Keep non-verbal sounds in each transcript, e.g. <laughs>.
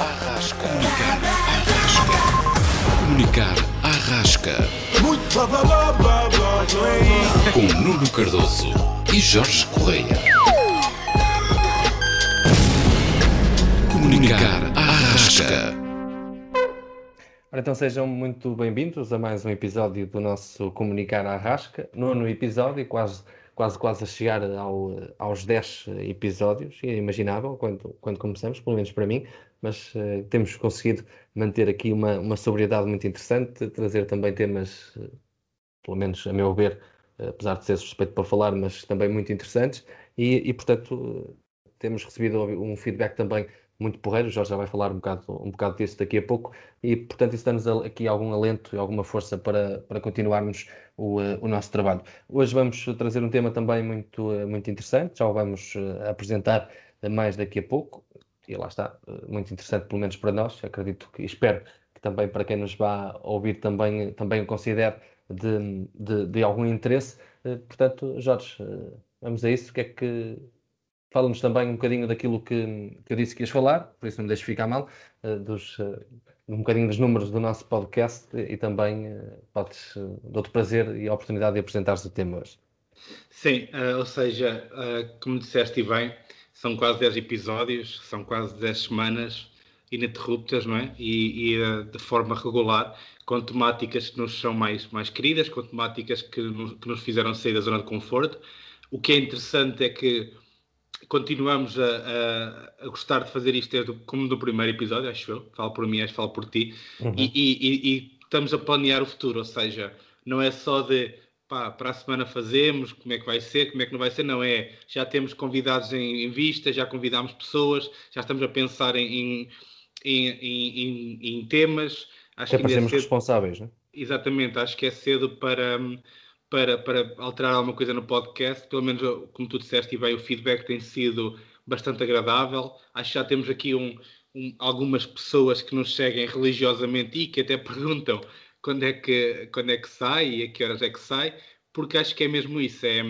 Arrasca. Comunicar Arrasca. Comunicar Arrasca. Muito bababababá, Com Nuno Cardoso e Jorge Correia. Comunicar Arrasca. Ora, então sejam muito bem-vindos a mais um episódio do nosso Comunicar à Rasca, nono episódio, quase, quase, quase a chegar ao, aos 10 episódios, é imaginável quando, quando começamos, pelo menos para mim, mas uh, temos conseguido manter aqui uma, uma sobriedade muito interessante, trazer também temas, uh, pelo menos a meu ver, uh, apesar de ser suspeito para falar, mas também muito interessantes, e, e portanto temos recebido um feedback também muito porreiro, o Jorge já vai falar um bocado, um bocado disso daqui a pouco, e portanto isso dá-nos aqui algum alento e alguma força para, para continuarmos o, o nosso trabalho. Hoje vamos trazer um tema também muito, muito interessante, já o vamos apresentar mais daqui a pouco, e lá está, muito interessante pelo menos para nós, acredito que, espero que também para quem nos vá ouvir também, também o considere de, de, de algum interesse. Portanto, Jorge, vamos a isso, o que é que Fala-nos também um bocadinho daquilo que, que eu disse que ias falar, por isso não me deixes ficar mal, dos, um bocadinho dos números do nosso podcast e, também podes, dou-te prazer e a oportunidade de apresentares o tema hoje. Sim, ou seja, como disseste bem, são quase 10 episódios, são quase 10 semanas ininterruptas, não é? E, e de forma regular, com temáticas que nos são mais, mais queridas, com temáticas que nos, que nos fizeram sair da zona de conforto. O que é interessante é que continuamos a, a, a, gostar de fazer isto desde, como no primeiro episódio, acho eu, falo por mim, acho falo por ti, uhum. e, e, e, estamos a planear o futuro, ou seja, não é só de pá, para a semana fazemos, como é que vai ser, como é que não vai ser, não é, já temos convidados em, em vista, já convidámos pessoas, já estamos a pensar em, em, em, em temas. Acho Até que para sermos cedo, responsáveis, não é? Exatamente, acho que é cedo para para, para alterar alguma coisa no podcast. Pelo menos, como tu disseste e bem, o feedback tem sido bastante agradável. Acho que já temos aqui um, um, algumas pessoas que nos seguem religiosamente e que até <laughs> perguntam quando é que, quando é que sai e a que horas é que sai, porque acho que é mesmo isso. É,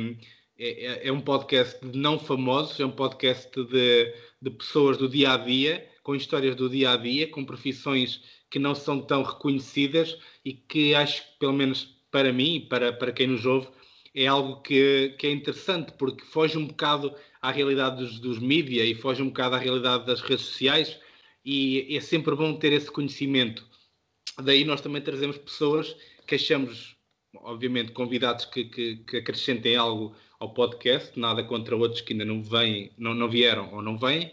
é, é um podcast de não famosos, é um podcast de, de pessoas do dia a dia, com histórias do dia a dia, com profissões que não são tão reconhecidas e que acho que, pelo menos para mim e para, para quem nos ouve, é algo que, que é interessante, porque foge um bocado à realidade dos, dos mídia e foge um bocado à realidade das redes sociais, e é sempre bom ter esse conhecimento. Daí nós também trazemos pessoas que achamos, obviamente, convidados que, que, que acrescentem algo ao podcast, nada contra outros que ainda não vêm, não, não vieram ou não vêm,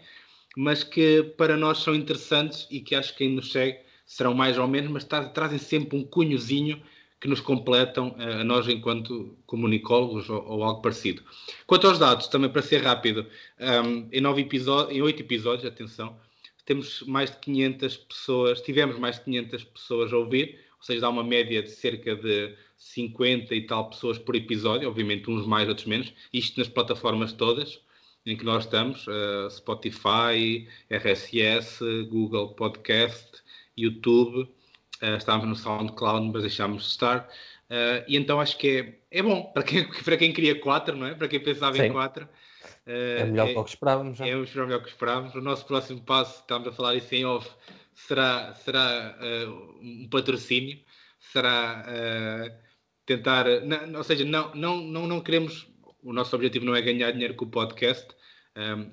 mas que para nós são interessantes e que acho que quem nos segue serão mais ou menos, mas tra trazem sempre um cunhozinho que nos completam a nós enquanto comunicólogos ou, ou, algo parecido. Quanto aos dados, também para ser rápido, um, em, nove episódios, em oito episódios, atenção, temos mais de 500 pessoas, tivemos mais de 500 pessoas a ouvir, ou seja, dá uma média de cerca de 50 e tal pessoas por episódio, obviamente uns mais, outros menos, isto nas plataformas todas em que nós estamos, uh, Spotify, RSS, Google Podcast, YouTube, Uh, estávamos no SoundCloud, mas deixámos de estar. Uh, e então acho que é, é bom para quem, <laughs> para quem queria quatro, não é? Para quem pensava Sim. em quatro. Uh, é melhor é, que o que esperávamos. Já. É o melhor que esperávamos. O nosso próximo passo, estamos a falar isso em off, será, será um patrocínio. Será tentar. Não, ou seja, não, não, não, não queremos. O nosso objetivo não é ganhar dinheiro com o podcast.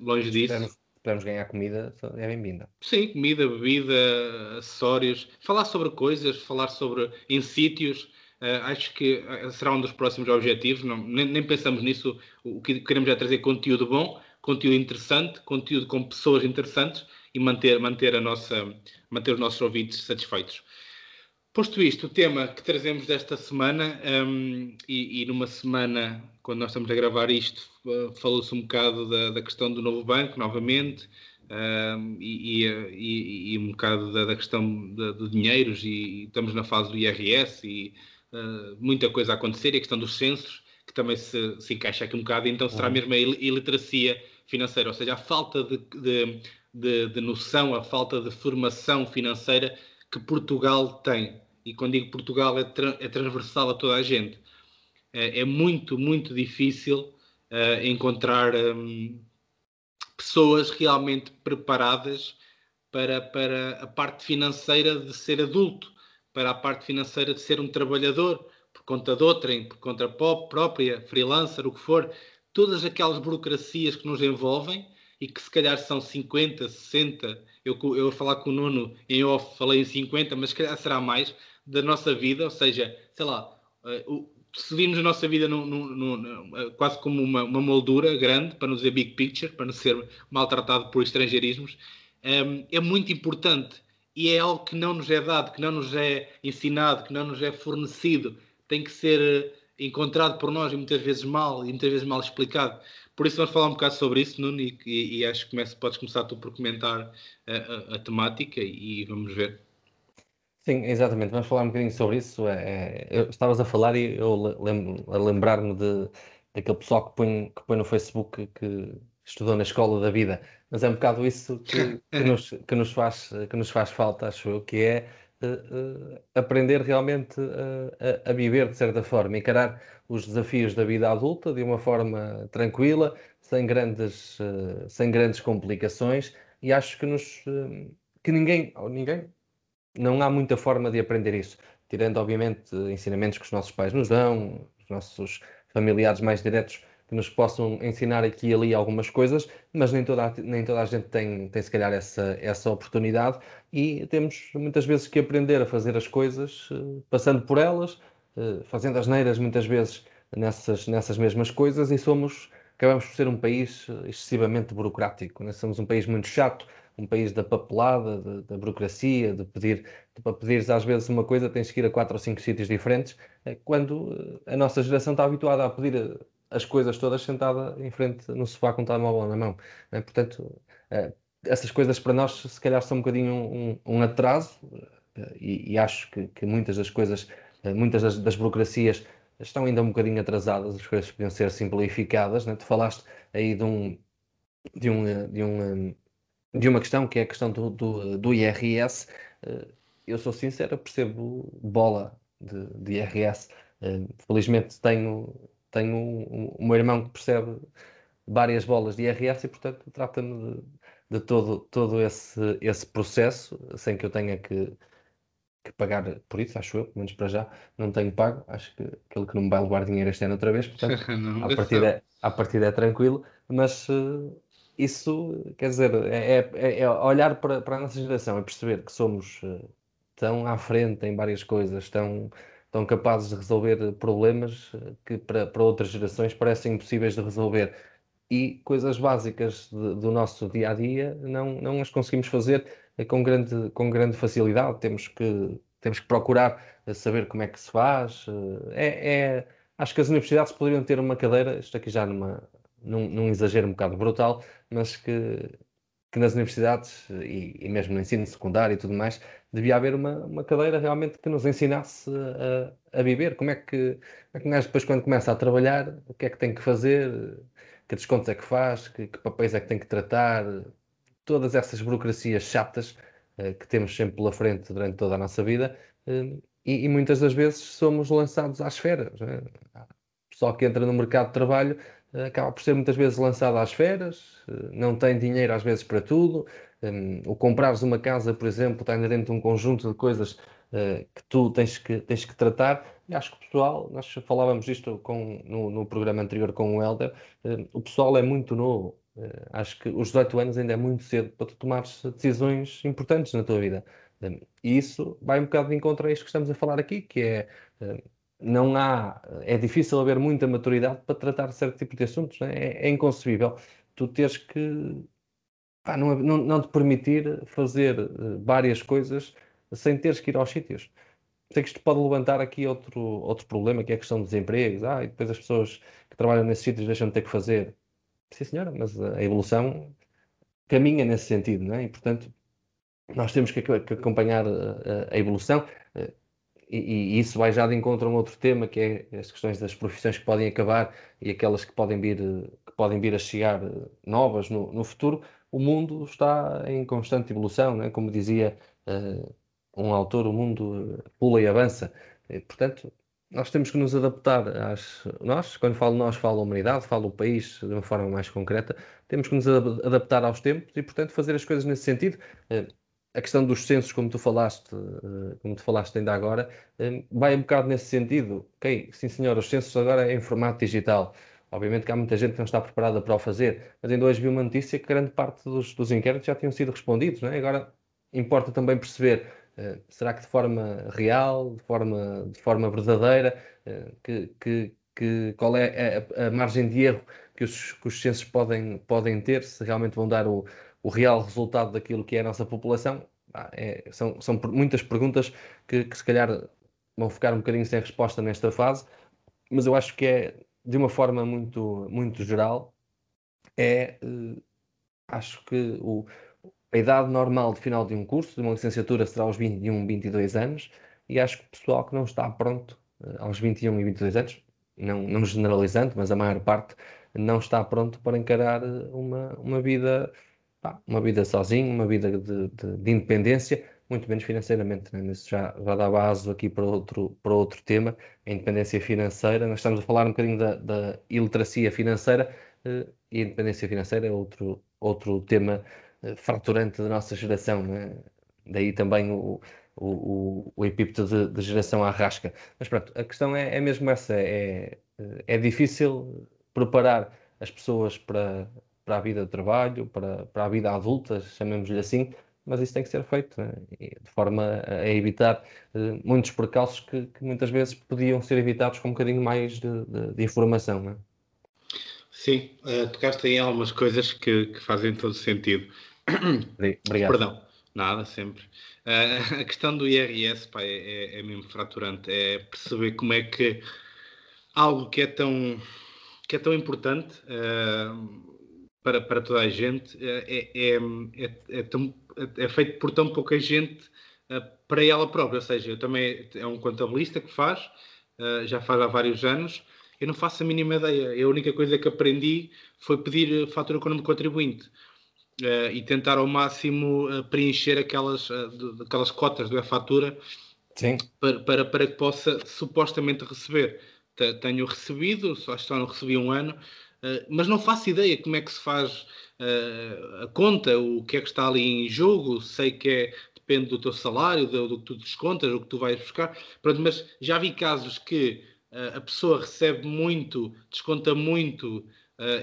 longe disso pudermos ganhar comida, é bem-vinda. Sim, comida, bebida, acessórios, falar sobre coisas, falar sobre em sítios. Uh, acho que eh, será um dos próximos objetivos. Não, nem, nem, pensamos nisso. O que queremos é trazer conteúdo bom, conteúdo interessante, conteúdo com pessoas interessantes e manter, manter, a nossa, manter os nossos ouvintes satisfeitos. Posto isto, o tema que trazemos desta semana, um, e, e, numa semana, quando nós estamos a gravar isto, uh, falou-se um bocado da, da, questão do novo banco, novamente, um, e, e, e, um bocado da, da questão de, de, dinheiros, e, estamos na fase do IRS, e uh, muita coisa a acontecer, e a questão dos censos, que também se, se encaixa aqui um bocado, então será uhum. mesmo a iliteracia financeira, ou seja, a falta de, de, de noção, a falta de formação financeira que Portugal tem e quando digo Portugal é, tra é transversal a toda a gente. É, é muito, muito difícil uh, encontrar um, pessoas realmente preparadas para, para a parte financeira de ser adulto, para a parte financeira de ser um trabalhador, por conta de outrem, por conta própria, freelancer, o que for, todas aquelas burocracias que nos envolvem e que se calhar são 50, 60, eu, eu a falar com o Nuno em off falei em 50, mas se calhar será mais, da nossa vida, ou seja, sei lá, uh, se vimos a nossa vida eh, quase como uma, uma, moldura grande, para não dizer big picture, para não ser maltratado por estrangeirismos, um, ehm, é muito importante e é algo que não nos é dado, que não nos é ensinado, que não nos é fornecido, tem que ser eh, encontrado por nós e muitas vezes mal, e muitas vezes mal explicado. Por isso vamos falar um bocado sobre isso, Nuno, e, e, acho que podes começar tu por comentar a, a, a temática e vamos ver. Sim, exatamente. Vamos falar um bocadinho sobre isso. É, é, estavas a falar e eu lembro, a lembrar-me de, daquele pessoal que põe, que põe no Facebook que estudou na escola da vida. Mas é um bocado isso que, que, <laughs> nos, que, nos, faz, que nos faz falta, acho eu, que é uh, uh, aprender realmente uh, a, a, viver de certa forma, encarar os desafios da vida adulta de uma forma tranquila, sem grandes, sem grandes complicações. E acho que nos que ninguém, ou ninguém, não há muita forma de aprender isso, tirando, obviamente, ensinamentos que os nossos pais nos dão, os nossos familiares mais diretos que nos possam ensinar aqui e ali algumas coisas, mas nem toda a, nem toda a gente tem, tem, se calhar, essa, essa oportunidade e temos muitas vezes que aprender a fazer as coisas eh, passando por elas, eh, fazendo as neiras muitas vezes nessas, nessas mesmas coisas e somos, acabamos por ser um país eh, excessivamente burocrático, né? somos um país muito chato, um país da papelada, de, da burocracia, de pedir, de, para pedires às vezes uma coisa tens que ir a quatro ou cinco sítios diferentes, quando a nossa geração está habituada a pedir as coisas todas sentada em frente no sofá com o telemóvel na mão. Né? Portanto, essas coisas para nós se calhar são um bocadinho um, um atraso e, e, acho que, que, muitas das coisas, muitas das, das, burocracias estão ainda um bocadinho atrasadas, as coisas podiam ser simplificadas. Né? Tu falaste aí de um, de um, de um de uma questão que é a questão do, do, do IRS. Eh, eu sou sincero, percebo bola de, de IRS. Eh, felizmente tenho, tenho um, um, irmão que percebe várias bolas de IRS e, portanto, trata-me de, de, todo, todo esse, esse processo, sem que eu tenha que, que pagar por isso, acho eu, pelo menos para já, não tenho pago. Acho que aquele que não me vai levar dinheiro este ano outra vez, portanto, a partir é, a partir é tranquilo. Mas uh, isso, quer dizer, é, é, é olhar para, para, a nossa geração e perceber que somos uh, tão à frente em várias coisas, tão, tão capazes de resolver problemas uh, que para, para outras gerações parecem impossíveis de resolver. E coisas básicas de, do nosso dia a dia não, não as conseguimos fazer uh, com, grande, com grande facilidade. Temos que, temos que procurar saber como é que se faz. É, é, acho que as universidades poderiam ter uma cadeira, isto aqui já numa, num, num exagero um bocado brutal, mas que, que nas universidades e, e, mesmo no ensino secundário e tudo mais, devia haver uma, uma cadeira realmente que nos ensinasse a, a viver. Como é que, como é que depois, quando começa a trabalhar, o que é que tem que fazer, que descontos é que faz, que, que papéis é que tem que tratar, todas essas burocracias chatas uh, que temos sempre pela frente durante toda a nossa vida. Uh, e, e, muitas das vezes somos lançados às feras. Né? pessoal que entra no mercado de trabalho acaba por ser muitas vezes lançado às feras, eh, não tem dinheiro às vezes para tudo. Um, o comprares uma casa, por exemplo, está dentro de um conjunto de coisas uh, que tu tens que, tens que tratar. E acho que o pessoal, nós falávamos isto com, no, no programa anterior com o Helder, uh, o pessoal é muito novo. Uh, acho que os 18 anos ainda é muito cedo para tu tomares decisões importantes na tua vida. Um, e isso vai um bocado de encontro a isto que estamos a falar aqui, que é não há, é difícil haver muita maturidade para tratar certo tipo de assuntos, né? é, é, inconcebível. Tu teres que pá, não, não, não, te permitir fazer uh, várias coisas sem teres que ir aos sítios. Sei que isto pode levantar aqui outro, outro problema, que é a questão dos empregos. Ah, e depois as pessoas que trabalham nesses sítios deixam de ter que fazer. Sim, senhora, mas a evolução caminha nesse sentido, não é? E, portanto, nós temos que, que acompanhar a, eh, a evolução. E, e, isso vai já de encontro a um outro tema, que é as questões das profissões que podem acabar e aquelas que podem vir, que podem vir a chegar eh, novas no, no futuro. O mundo está em constante evolução, né? como dizia uh, um autor, o mundo eh, pula e avança. E, portanto, nós temos que nos adaptar às. Nós, quando falo nós, falo a humanidade, falo o país de uma forma mais concreta, temos que nos adaptar aos tempos e, portanto, fazer as coisas nesse sentido. Uh, a questão dos censos, como tu falaste, uh, como tu falaste ainda agora, uh, vai um bocado nesse sentido. Ok, sim senhor, os censos agora é em formato digital. Obviamente que há muita gente que não está preparada para o fazer, mas ainda hoje vi uma notícia que grande parte dos, dos inquéritos já tinham sido respondidos. Não é? Agora importa também perceber uh, será que de forma real, de forma, de forma verdadeira, que, que, que, qual é a, a, margem de erro que os, que os censos podem, podem ter, se realmente vão dar o, o real resultado daquilo que é a nossa população. é, são, são muitas perguntas que, que se calhar vão ficar um bocadinho sem resposta nesta fase, mas eu acho que é de uma forma muito, muito geral, é, uh, acho que o, a idade normal de final de um curso, de uma licenciatura, será aos 21, 22 anos, e acho que o pessoal que não está pronto uh, aos 21 e 22 anos, não, não generalizando, mas a maior parte, não está pronto para encarar eh, uma, uma vida uma vida sozinho, uma vida de, de, de independência, muito menos financeiramente. Né? Isso já, já dá base aqui para outro, para outro tema, a independência financeira. Nós estamos a falar um bocadinho da, da iliteracia financeira uh, e a independência financeira é outro, outro tema uh, fraturante da nossa geração. Né? Daí também o, o, o, epípeto de, de, geração à rasca. Mas pronto, a questão é, é mesmo essa: é, é difícil preparar as pessoas para, para a vida de trabalho, para, para a vida adulta, chamemos-lhe assim, mas isso tem que ser feito né? de forma a evitar uh, muitos percalços que, que, muitas vezes podiam ser evitados com um bocadinho mais de, de, de informação. Né? Sim, uh, tocaste em algumas coisas que, que, fazem todo sentido. <coughs> Obrigado. Perdão, nada, sempre. Uh, <laughs> a questão do IRS pá, é, é, é, mesmo fraturante, é perceber como é que algo que é tão, que é tão importante para, para toda a gente é, é, é, é, tão, é feito por tão pouca gente uh, para ela própria. Ou seja, eu também é um contabilista que faz, uh, já faz há vários anos. Eu não faço a mínima ideia. A única coisa que aprendi foi pedir fatura com o nome do contribuinte uh, e tentar ao máximo preencher aquelas, aquelas cotas do e-fatura para, para, para que possa supostamente receber. Tenho recebido, só, só não recebi um ano, eh, mas não faço ideia como é que se faz uh, a conta, o que é que está ali em jogo, sei que é, depende do teu salário, do, do que tu descontas, o que tu vais buscar, Pronto, mas já vi casos que uh, a pessoa recebe muito, desconta muito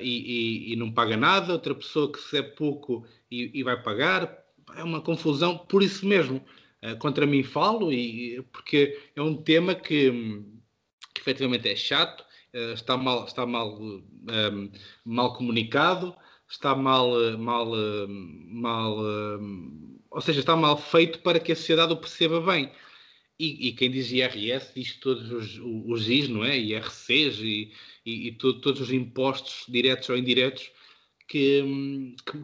e, e, e, não paga nada, outra pessoa que recebe pouco e, e vai pagar, é uma confusão por isso mesmo. contra mim falo, e, porque é um tema que, que efetivamente é chato, eh, está mal, está mal, um, ehm, mal comunicado, está mal, eh, mal, eh, mal, ou seja, está mal feito para que a sociedade o perceba bem. E, e quem diz IRS diz todos os, os IS, não é? IRCs e, e, e to, todos os impostos diretos ou indiretos que,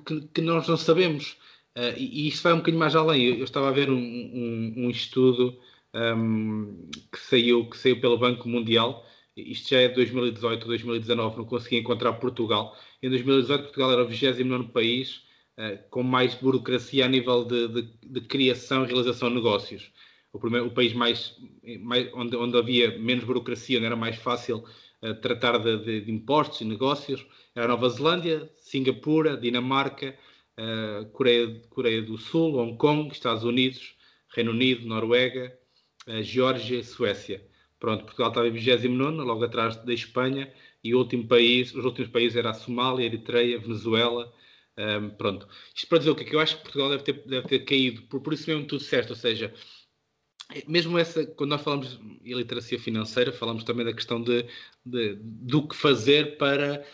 que, que nós não sabemos. Uh, e, isso vai um bocadinho mais além. Eu, eu estava a ver um, um, um estudo um, ehm, que, saiu, que saiu pelo Banco Mundial isto já é 2018, 2019, não consegui encontrar Portugal. Em 2018, Portugal era o 29 país uh, com mais burocracia a nível de, de, de, criação e realização de negócios. O, primeiro, o país mais, mais onde, onde, havia menos burocracia, onde era mais fácil uh, tratar de, de, impostos e negócios, era a Nova Zelândia, Singapura, Dinamarca, uh, Coreia, Coreia do Sul, Hong Kong, Estados Unidos, Reino Unido, Noruega, Geórgia e Suécia. Pronto, Portugal estava em 29, logo atrás da Espanha, e o último país, os últimos países eram a Somália, Eritreia, Venezuela. Um, pronto. Isto para dizer o que é que eu acho que Portugal deve ter, deve ter caído, por, por isso mesmo tudo certo, ou seja, mesmo essa, quando nós falamos de iliteracia financeira, falamos também da questão de, de do que fazer para,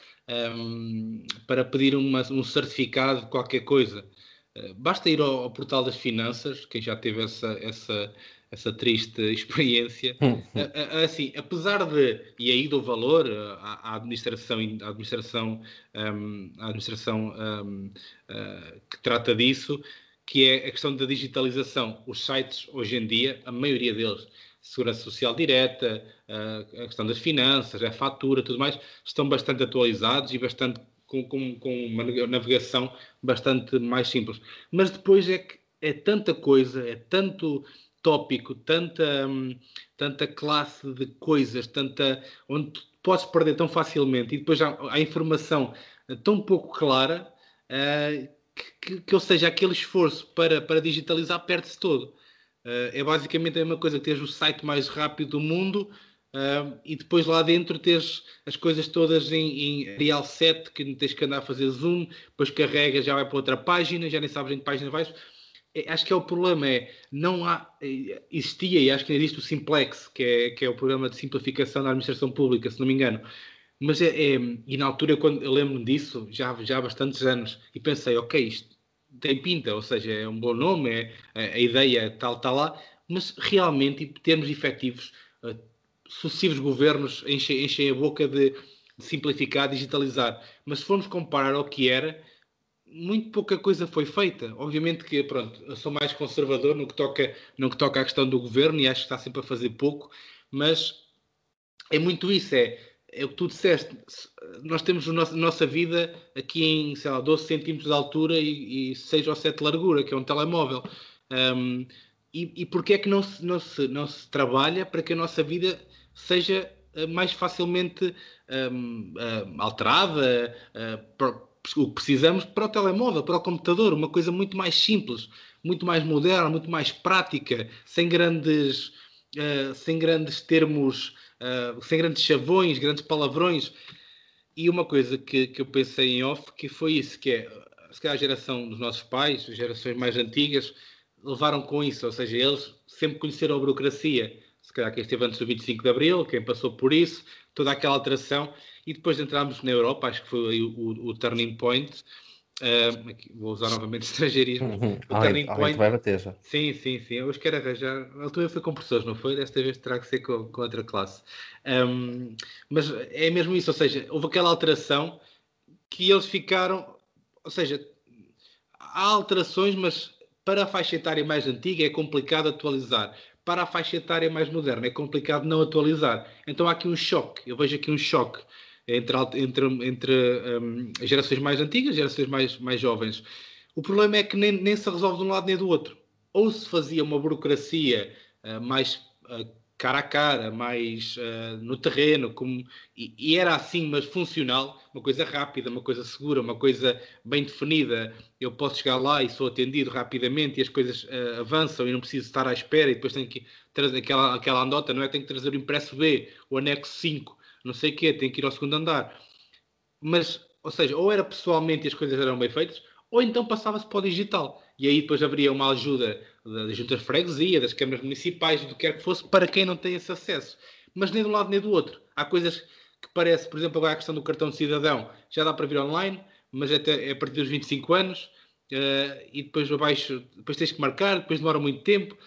um, para pedir uma, um certificado de qualquer coisa. Uh, basta ir ao, ao, portal das finanças, quem já teve essa, essa, essa triste <laughs> experiência. Hum, assim, apesar de, e aí do valor à, administração, à administração, um, à administração um, uh, ah, que trata disso, que é a questão da digitalização. Os sites, hoje em dia, a maioria deles, segurança social direta, uh, a questão das finanças, a fatura, tudo mais, estão bastante atualizados e bastante com, com, com uma navegação bastante mais simples. Mas depois é que é tanta coisa, é tanto tópico, tanta, hum, tanta classe de coisas, tanta, onde podes perder tão facilmente e depois há, há informação tão pouco clara uh, que, que, ou seja, aquele esforço para, para digitalizar perde-se todo. Uh, é basicamente a mesma coisa que teres o site mais rápido do mundo uh, e depois lá dentro teres as coisas todas em, em real set, que tens que andar a fazer zoom, depois carregas, já vai para outra página, já nem sabes em que página vais. É, acho que é o problema, é não há, é, existia e acho que existe o Simplex, que é, que é o programa de simplificação da administração pública, se não me engano, mas é, é, e na altura, quando eu lembro disso, já, já há bastantes anos, e pensei, ok, isto tem pinta, ou seja, é um bom nome, é, a ideia tal está lá, mas realmente, em termos efetivos, uh, sucessivos governos enchem, enchem a boca de, de, simplificar, digitalizar. Mas se formos comparar ao que era, muito pouca coisa foi feita. Obviamente que, pronto, eu sou mais conservador no que toca, no que toca à questão do governo e acho que está sempre a fazer pouco, mas é muito isso, é é o que tu disseste, nós temos a nossa, a nossa vida aqui em, sei lá, 12 centímetros de altura e, e 6 ou 7 de largura, que é um telemóvel. Um, e, e porquê é que não se, não, se, não se trabalha para que a nossa vida seja uh, mais facilmente um, uh, alterada, uh, o que precisamos para o telemóvel, para o computador, uma coisa muito mais simples, muito mais moderna, muito mais prática, sem grandes, sem grandes termos uh, sem grandes chavões, grandes palavrões. E uma coisa que, que eu pensei em off, que foi isso, que é, se calhar a geração dos nossos pais, as gerações mais antigas, levaram com isso, ou seja, eles sempre conheceram a burocracia, se calhar quem esteve antes do 25 de Abril, quem passou por isso, toda aquela alteração, e depois entramos na Europa, acho que foi o, o, turning point, Uh, aqui, vou usar novamente <laughs> estrangeirismo. Uhum. O turning point. Vai bater já. Sim, sim, sim. Eu hoje quero arranjar. A altura foi com professores, não foi? Desta vez terá que ser com, com outra classe. Um, mas é mesmo isso, ou seja, houve aquela alteração que eles ficaram. Ou seja, há alterações, mas para a faixa etária mais antiga é complicado atualizar. Para a faixa etária mais moderna é complicado não atualizar. Então há aqui um choque. Eu vejo aqui um choque entre, entre, entre um, gerações mais antigas e gerações mais, mais jovens. O problema é que nem, nem se resolve de um lado nem do outro. Ou se fazia uma burocracia uh, mais uh, cara a cara, mais uh, no terreno, como, e, e, era assim, mas funcional, uma coisa rápida, uma coisa segura, uma coisa bem definida. Eu posso chegar lá e sou atendido rapidamente e as coisas uh, avançam e não preciso estar à espera e depois tenho que trazer aquela, aquela andota, não é? Tenho que trazer o impresso B, o anexo 5 não sei o quê, tem que ir ao segundo andar. Mas, ou seja, ou era pessoalmente e as coisas eram bem feitas, ou então passava-se para o digital. E aí depois haveria uma ajuda da junta de freguesia, das câmaras municipais, do que quer que fosse, para quem não tem esse acesso. Mas nem de um lado nem do outro. Há coisas que parece, por exemplo, agora a questão do cartão de cidadão, já dá para vir online, mas é, até, é a partir dos 25 anos, uh, e depois abaixo, depois tens que marcar, depois demora muito tempo.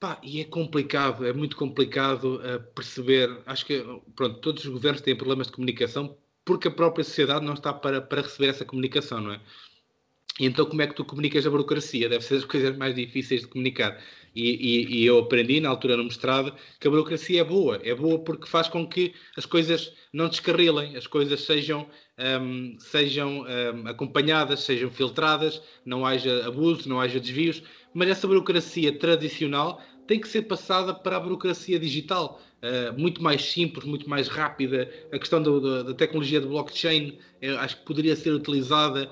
Pá, e é complicado, é muito complicado uh, perceber. Acho que pronto, todos os governos têm problemas de comunicação porque a própria sociedade não está para, para receber essa comunicação, não é? E então, como é que tu comunicas a burocracia? Deve ser as coisas mais difíceis de comunicar. E, e, e, eu aprendi na altura no mestrado que a burocracia é boa. É boa porque faz com que as coisas não descarrilem, as coisas sejam, um, sejam um, acompanhadas, sejam filtradas, não haja abuso, não haja desvios. Mas essa burocracia tradicional tem que ser passada para a burocracia digital, uh, muito mais simples, muito mais rápida. A questão do, do, da tecnologia de blockchain acho que poderia ser utilizada.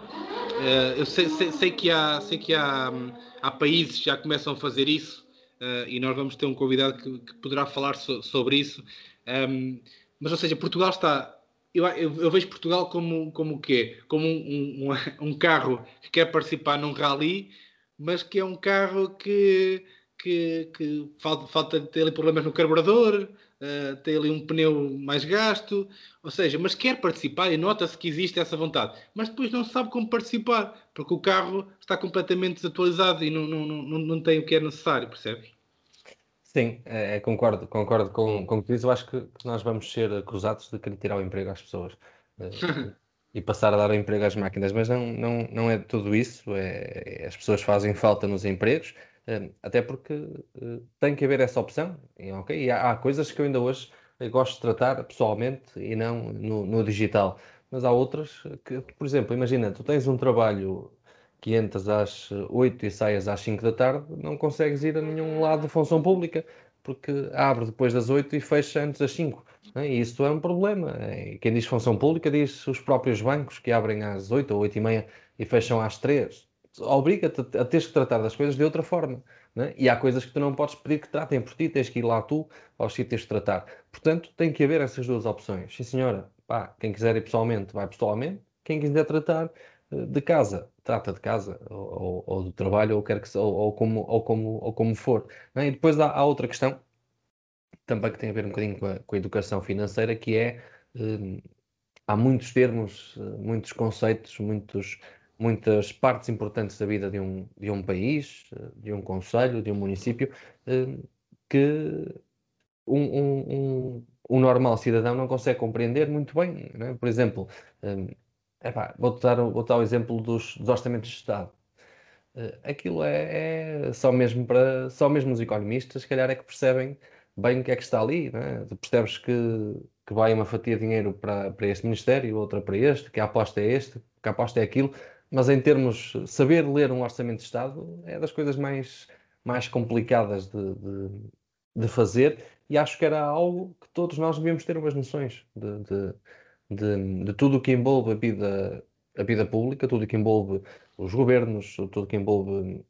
Uh, eu sei, sei, sei, que, há, sei que há, há países que já começam a fazer isso uh, e nós vamos ter um convidado que, que poderá falar so, sobre isso. Um, mas, ou seja, Portugal está. Eu, eu, eu, vejo Portugal como, como o quê? Como um, um, um <laughs> carro que quer participar num rally, mas que é um carro que que, que falta, falta ter problemas no carburador, uh, tem ali um pneu mais gasto, ou seja, mas quer participar e nota-se que existe essa vontade, mas depois não sabe como participar, porque o carro está completamente desatualizado e não, não, não, não tem o que é necessário, percebes? Sim, é, é concordo, concordo com, com o que diz. Eu acho que, que, nós vamos ser acusados de querer tirar o emprego às pessoas. Uh, <laughs> e passar a dar o emprego às máquinas, mas não, não, não é tudo isso. É, é, as pessoas fazem falta nos empregos, até porque uh, tem que haver essa opção. E, e há, há, coisas que eu ainda hoje eh, gosto de tratar pessoalmente e não no, no, digital. Mas há outras que, por exemplo, imagina, tu tens um trabalho que entras às 8 e saias às 5 da tarde, não consegues ir a nenhum lado de função pública, porque abre depois das 8 e fecha antes das 5. Né? E isso é um problema. Quem diz função pública diz os próprios bancos que abrem às 8 ou 8 e meia e fecham às três, obriga-te a teres que tratar das coisas de outra forma. Né? E há coisas que tu não podes pedir que tratem por ti, tens que ir lá tu aos sítios de tratar. Portanto, tem que haver essas duas opções. Sim, senhora, pá, quem quiser ir pessoalmente, vai pessoalmente. Quem quiser tratar eh, de casa, trata de casa, ou, ou do trabalho, ou, quer que, ou, ou, como, ou, como, ou como for. Né? E depois há, há, outra questão, também que tem a ver um bocadinho com a, com a educação financeira, que é. Eh, há muitos termos, eh, muitos conceitos, muitos, muitas partes importantes da vida de um, de um país, eh, de um conselho, de um município, eh, que um, um, um, um normal cidadão não consegue compreender muito bem. É? Por exemplo, vou-te dar, vou dar o exemplo dos, dos orçamentos de Estado. Aquilo é, é, só mesmo para só mesmo os economistas, se calhar é que percebem bem o que é que está ali, né? percebes que, que vai uma fatia de dinheiro para, para este ministério, outra para este, que a aposta é este, que a aposta é aquilo, mas em termos, saber ler um orçamento de Estado é das coisas mais, mais complicadas de, de, de fazer. E acho que era algo que todos nós devíamos ter umas noções de, de, de, de tudo o que envolve a vida, a vida pública, tudo o que envolve os governos, tudo o que envolve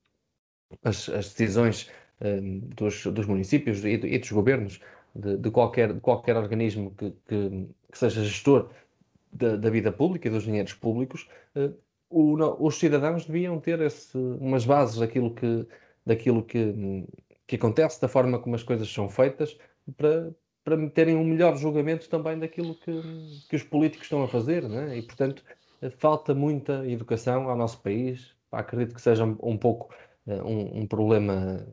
as, as decisões um, dos, dos municípios e, e dos governos, de, de, qualquer, de qualquer organismo que, que, que seja gestor da, da, vida pública e dos dinheiros públicos, o, os cidadãos deviam ter esse, umas bases daquilo, que, daquilo que, que acontece, da forma como as coisas são feitas, para, para terem um melhor julgamento também daquilo que, que os políticos estão a fazer. Né? E, portanto, falta muita educação ao nosso país. acredito que seja um, pouco uh, um, um, problema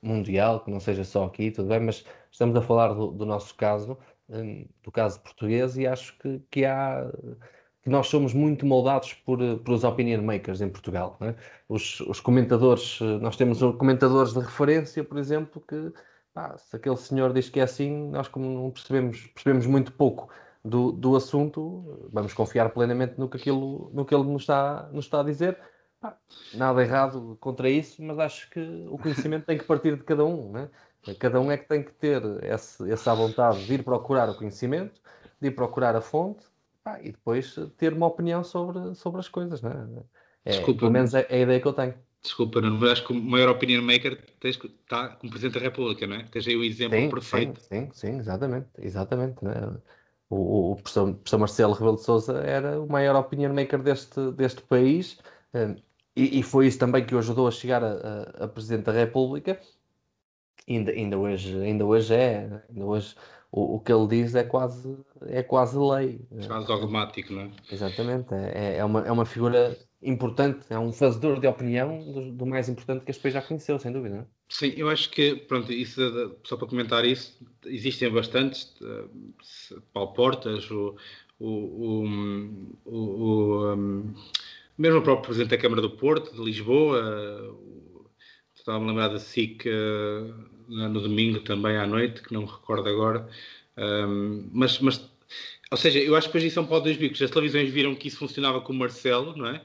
mundial, que não seja só aqui, tudo bem, mas estamos a falar do, do nosso caso, um, do caso português, e acho que, que há que nós somos muito moldados por, eh, por os opinion makers em Portugal. É? Os, os, comentadores, eh, nós temos comentadores de referência, por exemplo, que pá, se aquele senhor diz que é assim, nós como não percebemos, percebemos muito pouco do, do assunto, vamos confiar plenamente no que, aquilo, no que ele nos está, nos está a dizer. Pá, nada errado contra isso, mas acho que o conhecimento tem que partir de cada um. É? Cada um é que tem que ter esse, essa vontade de ir procurar o conhecimento, de ir procurar a fonte ah, e depois ter uma opinião sobre, sobre as coisas, né? É, Desculpa, pelo menos é, é, a ideia que eu tenho. Desculpa, não, mas acho que o maior opinion maker tens, está como Presidente da República, não é? Tens aí o exemplo sim, perfeito. Sim, sim, sim, exatamente, exatamente. Né? O, o, professor, professor Marcelo Rebelo de Sousa era o maior opinion maker deste, deste país eh, e, e, foi isso também que o ajudou a chegar a, a, a Presidente da República. Ainda, ainda, hoje, ainda hoje é, ainda hoje o, o que ele diz é quase, é quase lei. É quase dogmático, não é? Exatamente, é, é, uma, é uma figura importante, é um fazedor de opinião do, do, mais importante que este país já conheceu, sem dúvida. É? Sim, eu acho que, pronto, isso, só para comentar isso, existem bastantes, uh, Paulo Portas, o, o, o, o um, mesmo o próprio Presidente da Câmara do Porto, de Lisboa, estava-me a lembrar da SIC uh, no domingo também à noite, que não me recordo agora, um, mas, mas, ou seja, eu acho que depois isso é um pau dois bicos. As televisões viram que isso funcionava com o Marcelo, não é?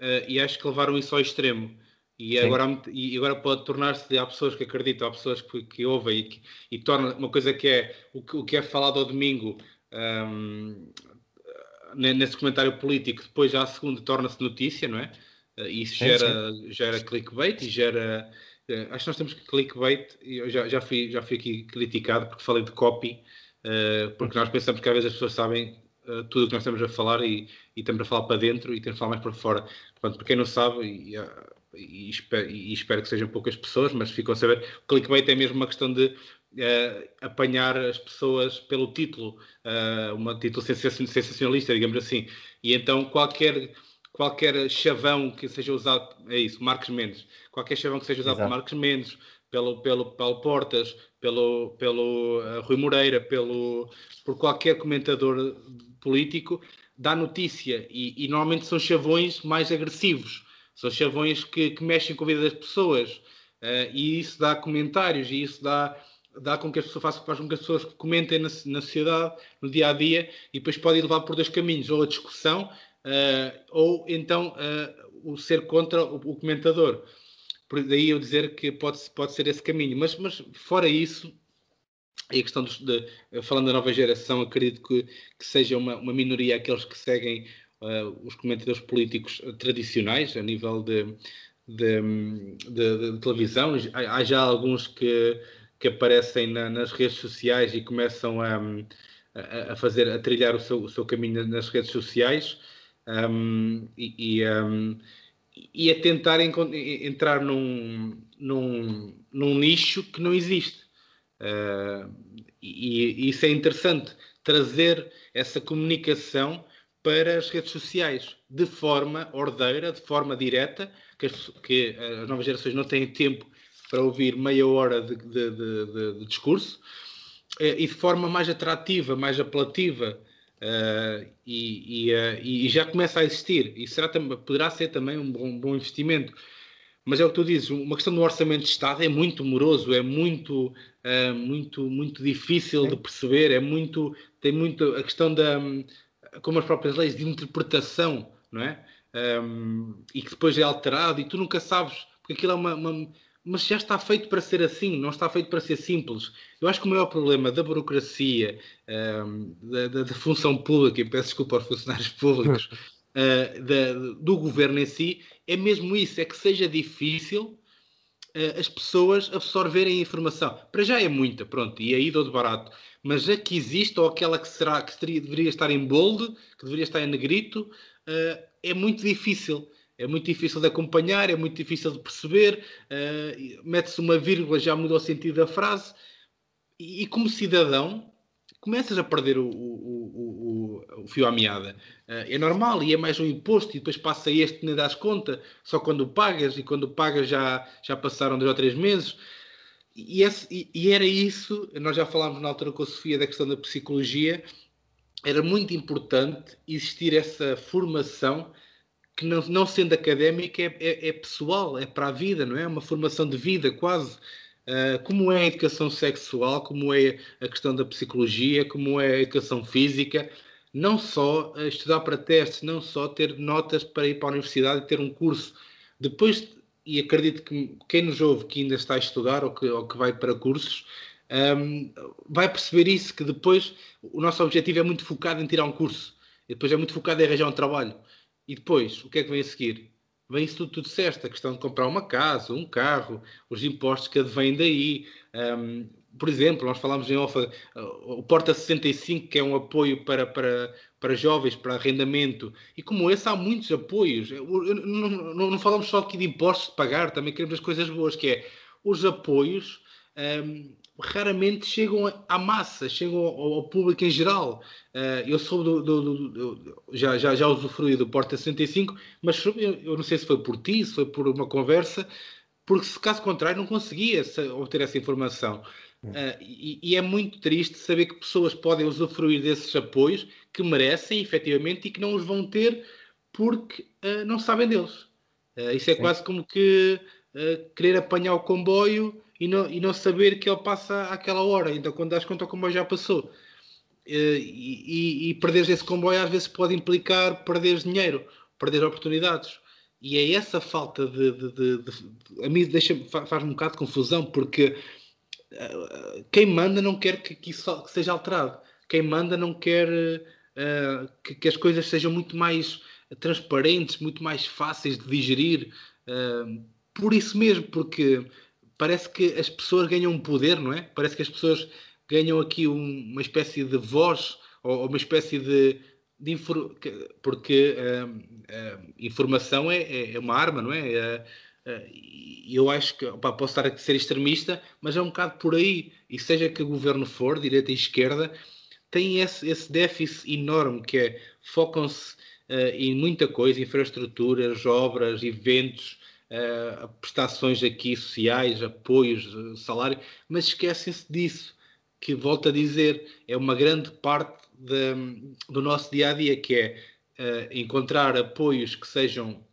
Uh, e acho que levaram isso ao extremo. E agora, e agora pode tornar-se, há pessoas que acreditam, há pessoas que, que ouvem e, que, e torna uma coisa que é o que, o que é falado ao domingo um, nesse comentário político, depois já a segunda torna-se notícia, não é? Uh, isso gera, gera clickbait e gera acho que nós temos que clickbait, eu já, já, fui, já fui aqui criticado porque falei de copy, uh, porque nós pensamos que às vezes as pessoas sabem uh, tudo o que nós estamos a falar e, e, estamos a falar para dentro e temos a falar mais para fora. Portanto, para quem não sabe, e, e, espero, e, espero, que sejam poucas pessoas, mas ficam a saber, clickbait é mesmo uma questão de uh, apanhar as pessoas pelo título, uh, um título sensacionalista, digamos assim. E então qualquer qualquer chavão que seja usado, é isso, Marcos Mendes, qualquer chavão que seja usado Exato. por Marcos Mendes, pelo, pelo Paulo Portas, pelo, pelo uh, Rui Moreira, pelo, por qualquer comentador político, dá notícia. E, e normalmente são chavões mais agressivos, são chavões que, que mexem com a vida das pessoas. Uh, e isso dá comentários e isso dá dá com que as pessoas façam, faz com que as pessoas comentem na, na sociedade, no dia a dia, e depois pode levar por dois caminhos, ou a discussão, uh, ou então uh, o ser contra o, o, comentador. Por daí eu dizer que pode, pode ser esse caminho. Mas, mas fora isso, e a questão dos, de, falando da nova geração, acredito que, que seja uma, uma minoria aqueles que seguem uh, os comentadores políticos tradicionais, a nível de, de, de, de televisão. Há, há, já alguns que, que aparecem na, nas redes sociais e começam a, a, a, fazer, a trilhar o seu, o seu caminho nas redes sociais. Um, e, e, um, e a tentar entrar num, num, num nicho que não existe. Uh, e, e, isso é interessante, trazer essa comunicação para as redes sociais de forma ordeira, de forma direta, que as, que as novas gerações não têm tempo para ouvir meia hora de, de, de, de discurso, eh, e de forma mais atrativa, mais apelativa, Uh, e, e, uh, e, já começa a existir. E será, poderá ser também um bom, bom, investimento. Mas é o que tu dizes, uma questão do orçamento de Estado é muito moroso, é muito, uh, muito, muito difícil Sim. de perceber, é muito, tem muito a questão da, como as próprias leis, de interpretação, não é? Um, e que depois é alterado e tu nunca sabes, porque aquilo é uma, uma mas já está feito para ser assim, não está feito para ser simples. Eu acho que o maior problema da burocracia, um, da, da, da, função pública, e peço desculpa aos funcionários <laughs> públicos, uh, da, do governo em si, é mesmo isso, é que seja difícil uh, as pessoas absorverem a informação. Para já é muita, pronto, e aí dou de barato. Mas a que existe, ou aquela que será que seria, deveria estar em bold, que deveria estar em negrito, uh, é muito difícil é muito difícil de acompanhar, é muito difícil de perceber, uh, mete-se uma vírgula, já muda o sentido da frase, e, e como cidadão começas a perder o, o, o, o fio à meada. Uh, é normal, e é mais um imposto, e depois passa este, nem das conta, só quando pagas, e quando pagas já, já passaram dois ou três meses. E, esse, e, era isso, nós já falámos na altura com a Sofia da questão da psicologia, era muito importante existir essa formação que não, não sendo académica é, é, é, pessoal, é para a vida, não é? Uma formação de vida quase. Uh, como é a educação sexual, como é a questão da psicologia, como é a educação física, não só uh, estudar para testes, não só ter notas para ir para a universidade e ter um curso. Depois, e acredito que quem nos ouve que ainda está a estudar ou que, ou que vai para cursos, um, vai perceber isso, que depois o nosso objetivo é muito focado em tirar um curso, e depois é muito focado em arranjar um trabalho. E depois, o que é que vem a seguir? Vem isso tudo que tu a questão de comprar uma casa, um carro, os impostos que advêm daí. Um, por exemplo, nós falámos em off, uh, o Porta 65, que é um apoio para, para, para jovens, para arrendamento, e como esse há muitos apoios. Não, não, não, falamos só aqui de impostos de pagar, também queremos as coisas boas, que é os apoios um, raramente chegam à massa, chegam ao, ao público em geral. Uh, eu sou do, do, do, do, já, já, já usufruí do Porta 65, mas eu, não sei se foi por ti, se foi por uma conversa, porque se caso contrário não conseguia obter essa informação. Uh, e, e, é muito triste saber que pessoas podem usufruir desses apoios que merecem efetivamente e que não os vão ter porque uh, não sabem deles. isso é Sim. quase como que querer apanhar o comboio e não, e não saber que ele passa àquela hora. Então, quando das conta, o comboio já passou. Eh, e, e, e perderes esse comboio às vezes pode implicar perder dinheiro, perder oportunidades. E é essa falta de. de, de, de a mim deixa, faz um bocado de confusão, porque uh, quem manda não quer que, que isso seja alterado. Quem manda não quer uh, que, que, as coisas sejam muito mais transparentes, muito mais fáceis de digerir. Uh, por isso mesmo, porque parece que as pessoas ganham poder, não é? Parece que as pessoas ganham aqui um, uma espécie de voz ou, uma espécie de. de porque uh, uh, informação é, é, é, uma arma, não é? Uh, eu acho que opa, posso estar a ser extremista, mas é um bocado por aí. E seja que o governo for, direita e esquerda, tem esse, esse déficit enorme que é focam-se em muita coisa, infraestruturas, obras, eventos, uh, prestações aqui sociais, apoios, eh, salário, mas esquecem-se disso, que volto a dizer, é uma grande parte de, do nosso dia a dia, que é uh, encontrar apoios que sejam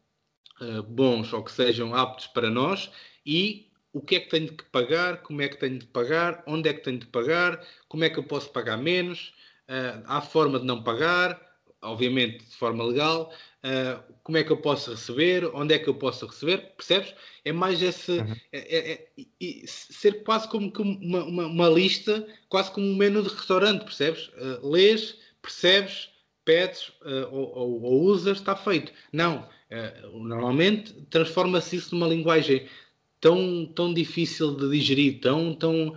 uh, bons ou que sejam aptos para nós e o que é que tenho que pagar, como é que tenho de pagar, onde é que tenho de pagar, como é que eu posso pagar menos, uh, há forma de não pagar, obviamente de forma legal, uh, como é que eu posso receber, onde é que eu posso receber, percebes? É mais esse uhum. é, é, é, ser quase como uma, uma, uma, lista, quase como um menu de restaurante, percebes? Uh, lês, percebes, pedes uh, ou, ou, ou, usas, está feito. Não, uh, normalmente transforma-se isso numa linguagem tão, tão difícil de digerir, tão, tão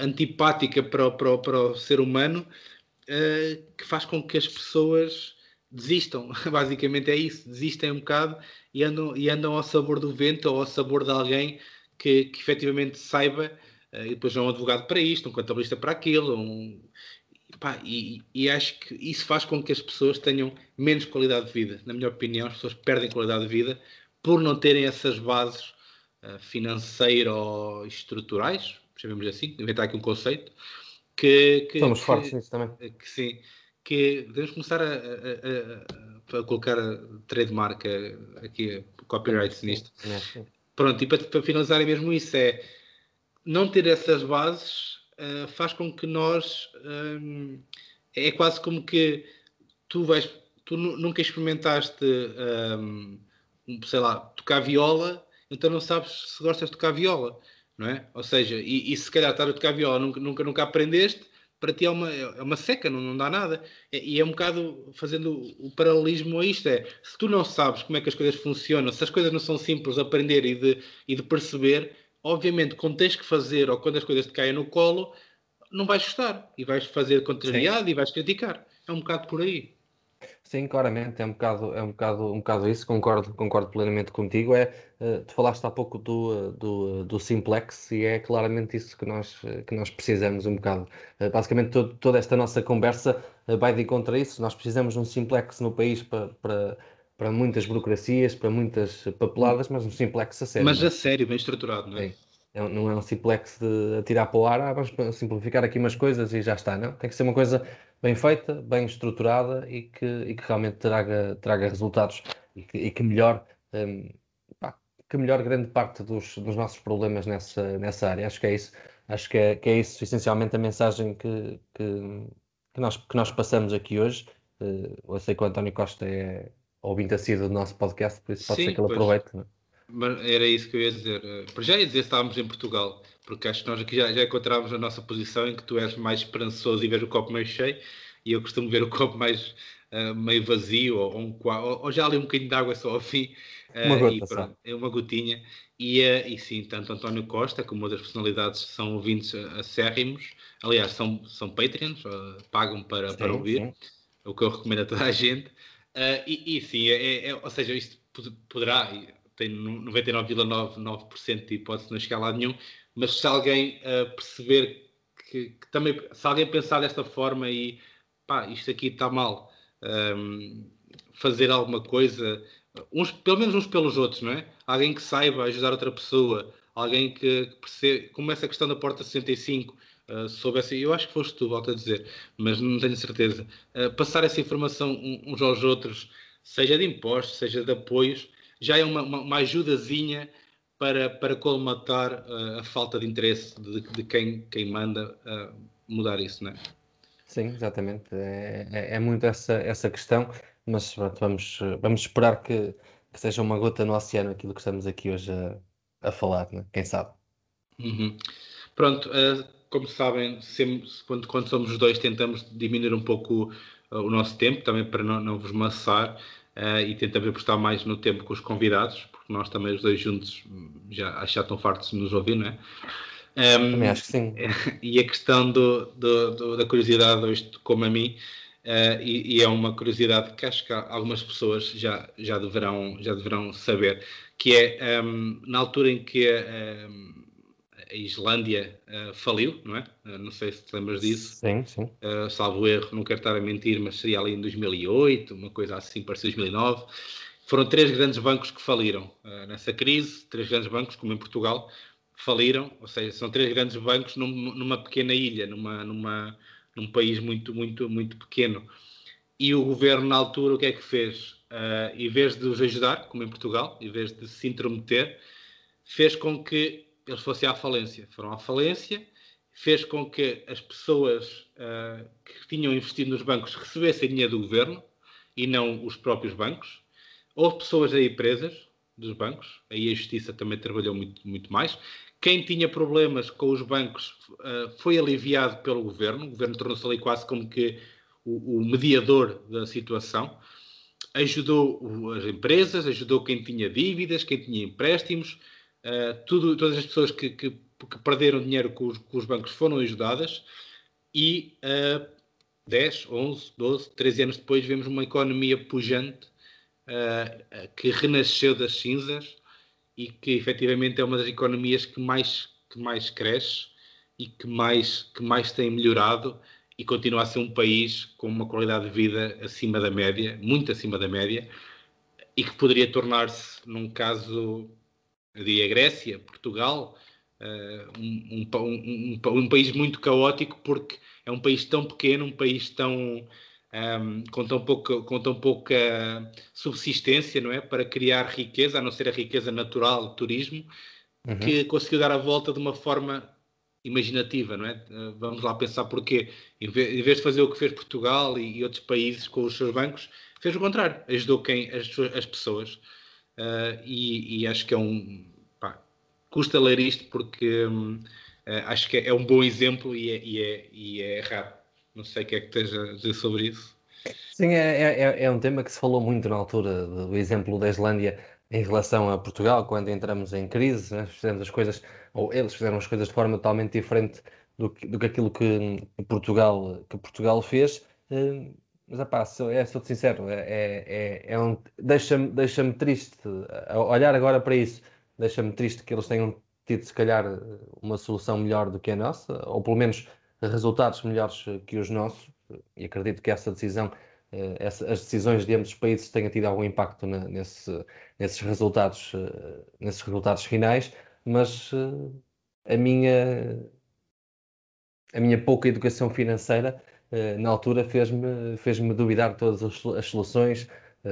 antipática para, para, para o ser humano, que faz com que as pessoas desistam. <laughs> Basicamente é isso, desistem um bocado e andam, e andam ao sabor do vento ou ao sabor de alguém que, que efetivamente saiba, e depois é um advogado para isto, um contabilista para aquilo, um, Pá, e, e, acho que isso faz com que as pessoas tenham menos qualidade de vida. Na minha opinião, as pessoas perdem qualidade de vida por não terem essas bases uh, financeiro-estruturais, chamemos assim, inventar aqui um conceito. Que, que Somos que, fortes nisso também. Que sim. Que devemos começar a, a, a, a colocar a trademark aqui, copyrights nisto. É, Pronto, e para, para finalizar é mesmo isso, é não ter essas bases uh, faz com que nós um, é quase como que tu vais tu nunca experimentaste um, sei lá tocar viola então não sabes se gostas de tocar viola não é ou seja e, e se calhar estar a tocar viola nunca nunca, nunca aprendeste para ti é uma, é uma seca, não, não dá nada. E é um bocado fazendo o paralelismo a isto: é se tu não sabes como é que as coisas funcionam, se as coisas não são simples de aprender e de, e de perceber, obviamente, quando tens que fazer ou quando as coisas te caem no colo, não vais gostar e vais fazer contrariado Sim. e vais criticar. É um bocado por aí. Sim, claramente, é um bocado, é um bocado, um bocado isso, concordo, concordo plenamente contigo. É, uh, tu falaste há pouco do, do, do simplex e é claramente isso que nós, que nós precisamos um bocado. Basicamente, todo, toda esta nossa conversa vai de encontro a isso. Nós precisamos de um simplex no país para, para, para muitas burocracias, para muitas papeladas, mas um simplex a sério. Mas é? a sério, bem estruturado, não é? é não é um simplex de atirar para o ar, ah, vamos simplificar aqui umas coisas e já está, não? Tem que ser uma coisa bem feita, bem estruturada e que, e que realmente traga, traga resultados e que, e que melhor um, pá, que melhor grande parte dos, dos nossos problemas nessa, nessa área. Acho que é isso. Acho que é, que é isso essencialmente a mensagem que, que, que nós, que nós passamos aqui hoje. Uh, eu sei que o António Costa é, ouvinte assíduo do nosso podcast, por isso pode Sim, ser que ele aproveite. Não? É? Era isso que eu ia dizer. Eh, para já ia dizer estávamos em Portugal, porque acho que nós aqui já, já encontramos a nossa posição em que tu és mais esperançoso e vês o copo meio cheio, e eu costumo ver o copo mais uh, meio vazio, ou, um, ou, ou, já ali um bocadinho de água só ao fim. Uh, uma gota, pronto, é uma gotinha. E, uh, e sim, tanto António Costa como outras personalidades são ouvintes acérrimos, aliás, são, são Patreons, pagam para, sim, para ouvir, sim. o que eu recomendo a toda a gente. E, e, sim, é, é, ou seja, isto poderá, tem 99,99% de hipótese de não chegar lá nenhum, mas se alguém uh, perceber que, que, também, se alguém pensar desta forma e pá, isto aqui está mal, um, fazer alguma coisa, uns, pelo menos uns pelos outros, não é? Alguém que saiba ajudar outra pessoa, alguém que, que perceba, como essa questão da porta 65, Uh, soubesse, eu acho que foste tu, volto a dizer, mas não tenho certeza. Uh, passar essa informação uns aos outros, seja de impostos, seja de apoios, já é uma, uma, uma ajudazinha para, para colmatar uh, a falta de interesse de, de quem, quem manda mudar isso, não é? Sim, exatamente. É, é, é, muito essa, essa questão, mas pronto, vamos, vamos esperar que, que seja uma gota no oceano aquilo que estamos aqui hoje a, a falar, né? quem sabe. Uhum. Pronto, uh, como sabem, sempre, quando, quando somos os dois, tentamos diminuir um pouco uh, o nosso tempo, também para não, não vos maçar, uh, e tentamos apostar mais no tempo com os convidados, porque nós também, os dois juntos, já, já estão fartos de nos ouvir, não é? Um, também acho que sim. E a questão do, do, do, da curiosidade, hoje, como a mim, Uh, e, e, é uma curiosidade que acho que algumas pessoas já, já, deverão, já deverão saber, que é um, na altura em que um, a Islândia uh, faliu, não é? Uh, não sei se te lembras disso. Sim, sim. Uh, salvo erro, não quero estar a mentir, mas seria ali em 2008, uma coisa assim, parecia 2009. Foram três grandes bancos que faliram nessa crise, três grandes bancos, como em Portugal, faliram, ou seja, são três grandes bancos num, numa pequena ilha, numa, numa, num país muito, muito, muito pequeno. E o governo, na altura, o que é que fez? em vez de os ajudar, como em Portugal, em vez de se intrometer, fez com que eles fossem à falência. Foram à falência, fez com que as pessoas uh, que tinham investido nos bancos recebessem dinheiro do governo e não os próprios bancos. Houve pessoas aí presas dos bancos, aí a justiça também trabalhou muito, muito mais. Quem tinha problemas com os bancos uh, foi aliviado pelo governo, o governo tornou-se ali quase como que o, o mediador da situação, ajudou as empresas, ajudou quem tinha dívidas, quem tinha empréstimos, uh, tudo, todas as pessoas que, que, que perderam dinheiro com os, com os, bancos foram ajudadas. E uh, 10, 11, 12, 13 anos depois vemos uma economia pujante uh, que renasceu das cinzas e que efetivamente é uma das economias que mais, que mais cresce e que mais, que mais tem melhorado e continua a ser um país com uma qualidade de vida acima da média, muito acima da média, e que poderia tornar-se, num caso, eu diria Grécia, Portugal, uh, um, um, um, um, país muito caótico, porque é um país tão pequeno, um país tão. Com, tão pouca, com tão pouca subsistência, não é? Para criar riqueza, a não ser a riqueza natural, turismo, uhum. que conseguiu dar a volta de uma forma imaginativa, não é? Eh, vamos lá pensar porquê. Em vez de fazer o que fez Portugal e, outros países com os seus bancos, fez o contrário, ajudou quem? As, as pessoas. Uh, e, e, acho que é um. Pá, custa ler isto porque um, uh, eh, acho que é, um bom exemplo e é, e, é, e é errado. Não sei o que é que tens a dizer sobre isso. Sim, é, é, é um tema que se falou muito na altura do exemplo da Islândia em relação a Portugal, quando entramos em crise, né? fizemos as coisas, ou eles fizeram as coisas de forma totalmente diferente do que, do que aquilo que, Portugal, que Portugal fez. Eh, mas, apá, sou, é, sou sincero, é, é, é, é um, deixa-me deixa triste, olhar agora para isso, deixa-me triste que eles tenham tido, se calhar, uma solução melhor do que a nossa, ou pelo menos resultados melhores que os nossos, e acredito que essa decisão eh, as decisões de ambos os países tenham tido algum impacto nesse, nesses, resultados, nesses resultados finais, mas a, minha, a minha pouca educação financeira na altura fez-me fez -me duvidar de todas as, soluções,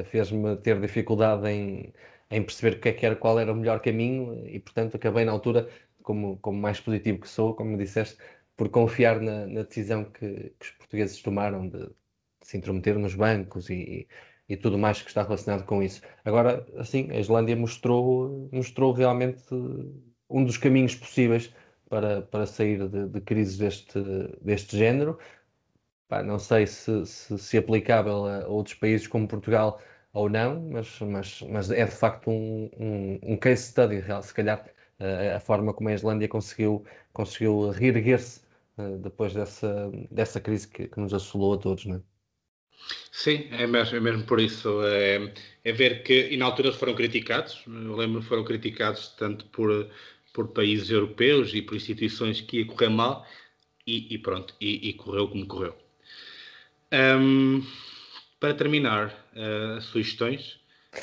fez-me ter dificuldade em, em perceber que é que era, qual era o melhor caminho e, portanto, acabei na altura, como, como mais positivo que sou, como me disseste, por confiar na, na decisão que, que os portugueses tomaram de se intrometer nos bancos e, e tudo mais que está relacionado com isso. Agora, assim, a Islândia mostrou, mostrou realmente um dos caminhos possíveis para, para sair de, de crises deste, deste género. Pá, não sei se, se, se, aplicável a outros países como Portugal ou não, mas, mas, mas é de facto um, um, um case study real, se calhar a, a forma como a Islândia conseguiu, conseguiu reerguer-se uh, depois dessa, dessa crise que, que nos assolou a todos. Não é? Sim, é mesmo, é mesmo por isso. É, é, ver que, e na altura foram criticados, eu lembro que foram criticados tanto por, por países europeus e por instituições que ia correr mal, e, e pronto, e, e, correu como correu. Um, para terminar, uh, sugestões?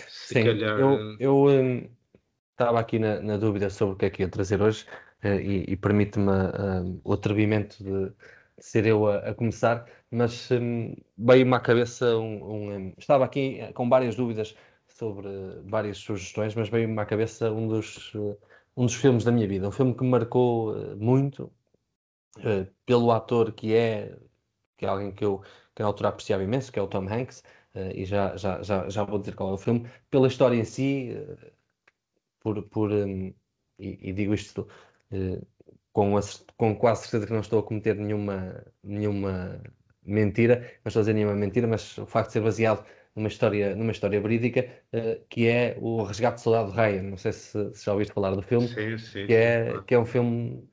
Sim, calhar... eu, um, estava aqui na, na, dúvida sobre o que é que ia trazer hoje, e, e permite-me uh, o atrevimento de ser eu a, a começar, mas um, veio-me à cabeça um, um, Estava aqui eh, com várias dúvidas sobre várias sugestões, mas veio-me à cabeça um dos, uh, um dos filmes da minha vida. Um filme que me marcou uh, muito uh, pelo ator que é, que é alguém que eu, que na altura apreciava imenso, que é o Tom Hanks, e já, já, já, já vou dizer qual é o filme. Pela história em si, por, por, um, e, e, digo isto com, a, com quase certeza que não estou a cometer nenhuma, nenhuma mentira, não estou a dizer nenhuma mentira, mas o facto de ser baseado numa história, numa história verídica, uh, que é o Resgate do Soldado Ryan. Não sei se, se já ouviste falar do filme, sim, sim, que, é, sim. que é um filme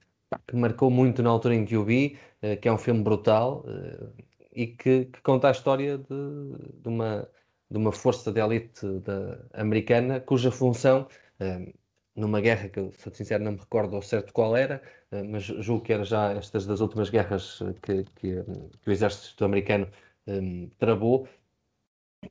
que marcou muito na altura em que o vi, uh, que é um filme brutal uh, e que, que, conta a história de, de, uma, de uma força de elite da, americana cuja função numa guerra que, se sincero, não me recordo ao certo qual era, eh, mas julgo que era já estas das últimas guerras eh, que, que, que o exército americano um, eh, travou,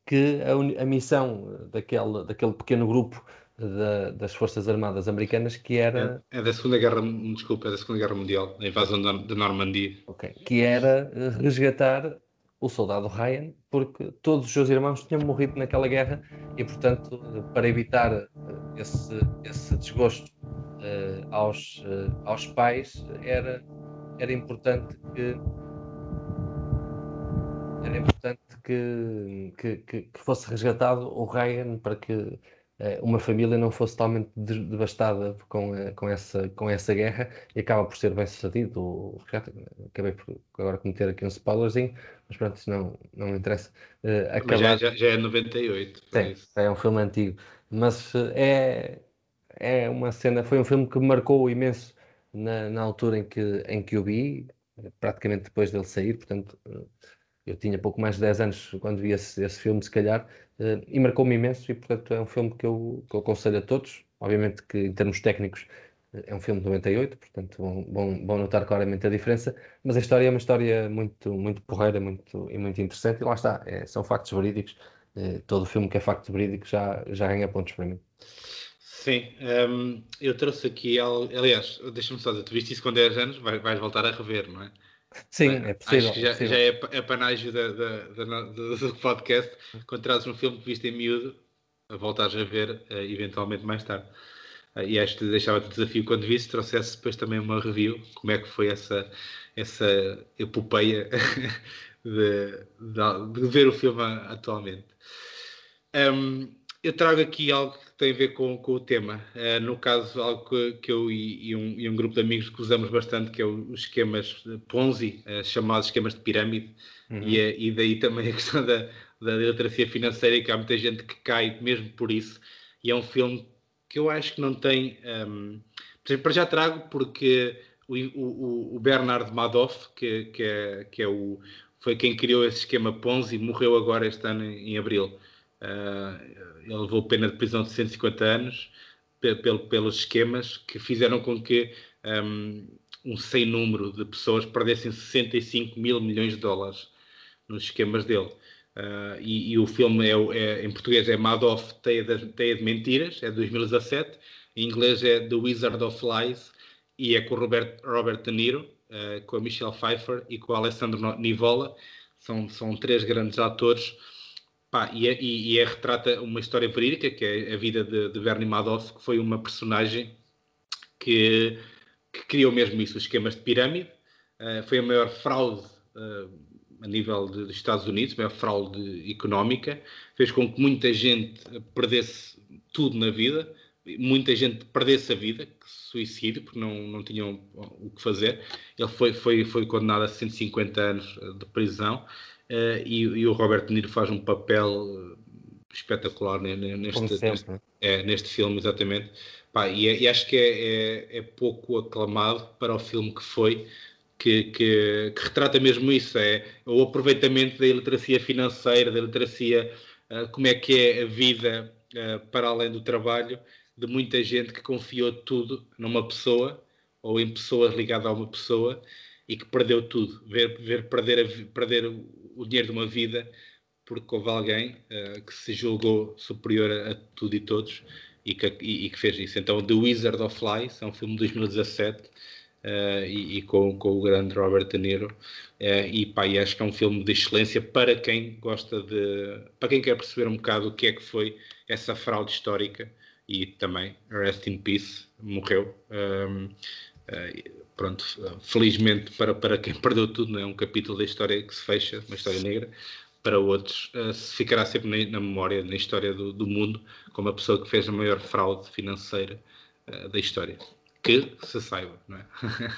que a, a, missão daquele, daquele pequeno grupo da, das Forças Armadas Americanas que era... É, é, da Segunda Guerra, desculpa, é da Segunda Guerra Mundial, a invasão da, da Normandia. Ok, que era resgatar o soldado Ryan, porque todos os seus irmãos tinham morrido naquela guerra e, portanto, para evitar eh, esse, esse desgosto uh, aos, uh, aos pais, era, era importante que era importante que, que, que, fosse resgatado o Ryan para que, uma família não fosse totalmente devastada com, com, essa, com essa guerra e acaba por ser bem sucedido. Acabei por agora cometer aqui um spoilerzinho, mas pronto, isso não, não interessa. Uh, acabar... já, já, já, é 98. Sim, é um filme antigo, mas é, é uma cena, foi um filme que me marcou imenso na, na altura em que, em que o vi, praticamente depois dele sair, portanto eu tinha pouco mais de 10 anos quando vi esse, esse filme, se calhar, uh, e marcou-me imenso, e portanto é um filme que eu, que eu aconselho a todos. Obviamente que em termos técnicos uh, é um filme de 98, portanto vão, vão, vão, notar claramente a diferença, mas a história é uma história muito, muito porreira muito, e muito interessante, e lá está, é, são factos verídicos. Uh, todo o filme que é facto verídico já, já ganha pontos para mim. Sim, um, ehm, eu trouxe aqui, aliás, deixa-me só dizer, tu viste isso com 10 anos, vais, vais voltar a rever, não é? Sim, é possível. Acho que já, é, possível. já é, é panágio da, da, da, do podcast. Quando trazes um filme que viste em miúdo, voltares a ver uh, eventualmente mais tarde. Uh, e acho que deixava-te o desafio quando visse, trouxesse depois também uma review, como é que foi essa, essa epopeia <laughs> de, de, de ver o filme atualmente. Um, eu trago aqui algo tem a ver com, com o tema. Uh, no caso, algo que, que eu e, e, um, e, um, grupo de amigos que usamos bastante, que é os esquemas Ponzi, uh, chamados esquemas de pirâmide, uhum. e, uh, e, daí também <laughs> a questão da, da literacia financeira, que há muita gente que cai mesmo por isso. E é um filme que eu acho que não tem. Um, ehm, para já trago porque o, o, o Bernard Madoff, que, que, é, que é o, foi quem criou esse esquema Ponzi, morreu agora este ano em, em abril. Uh, ele levou pena de prisão de 150 anos pelos esquemas que fizeram com que um, um sem número de pessoas perdessem 65 mil milhões de dólares nos esquemas dele. Uh, e, e, o filme é, é, em português é Madoff Teia de, Teia de Mentiras, é de 2017. Em inglês é The Wizard of Lies e é com o Robert, Robert De Niro, uh, com a Michelle Pfeiffer e com o Alessandro Nivola. São, são três grandes atores Pá, e, é, e, é, retrata uma história verídica, que é a vida de, de Bernie Madoff, que foi uma personagem que, que criou mesmo isso, os esquemas de pirâmide. Uh, foi a maior fraude uh, a nível de, dos Estados Unidos, a maior fraude económica. Fez com que muita gente perdesse tudo na vida, muita gente perdesse a vida, suicídio, porque não, não tinham o que fazer. Ele foi, foi, foi condenado a 150 anos de prisão. Uh, e, e, o Robert De Niro faz um papel eh, espetacular neste, neste, é, neste filme, exatamente. Pá, e, é, e, acho que é, é, é, pouco aclamado para o filme que foi, que, que, que, retrata mesmo isso: é o aproveitamento da iliteracia financeira, da iliteracia, uh, como é que é a vida uh, para além do trabalho, de muita gente que confiou tudo numa pessoa ou em pessoas ligadas a uma pessoa e que perdeu tudo. Ver, ver perder, a, perder o dinheiro de uma vida porque houve alguém uh, que se julgou superior a, a tudo e todos e que, e, e que, fez isso. Então, The Wizard of Lies é um filme de 2017 uh, eh, e, e com, com, o grande Robert De Niro. Uh, e, pá, acho que é um filme de excelência para quem gosta de. para quem quer perceber um bocado o que é que foi essa fraude histórica e também, Rest in Peace, morreu. Um, ehm, pronto, felizmente para, para quem <laughs> perdeu tudo, não é um capítulo da história que se fecha, uma história negra, para outros uh, ficará sempre na, memória, na história do, do, mundo, como a pessoa que fez a maior fraude financeira uh, da história. Que se saiba, não é? <laughs>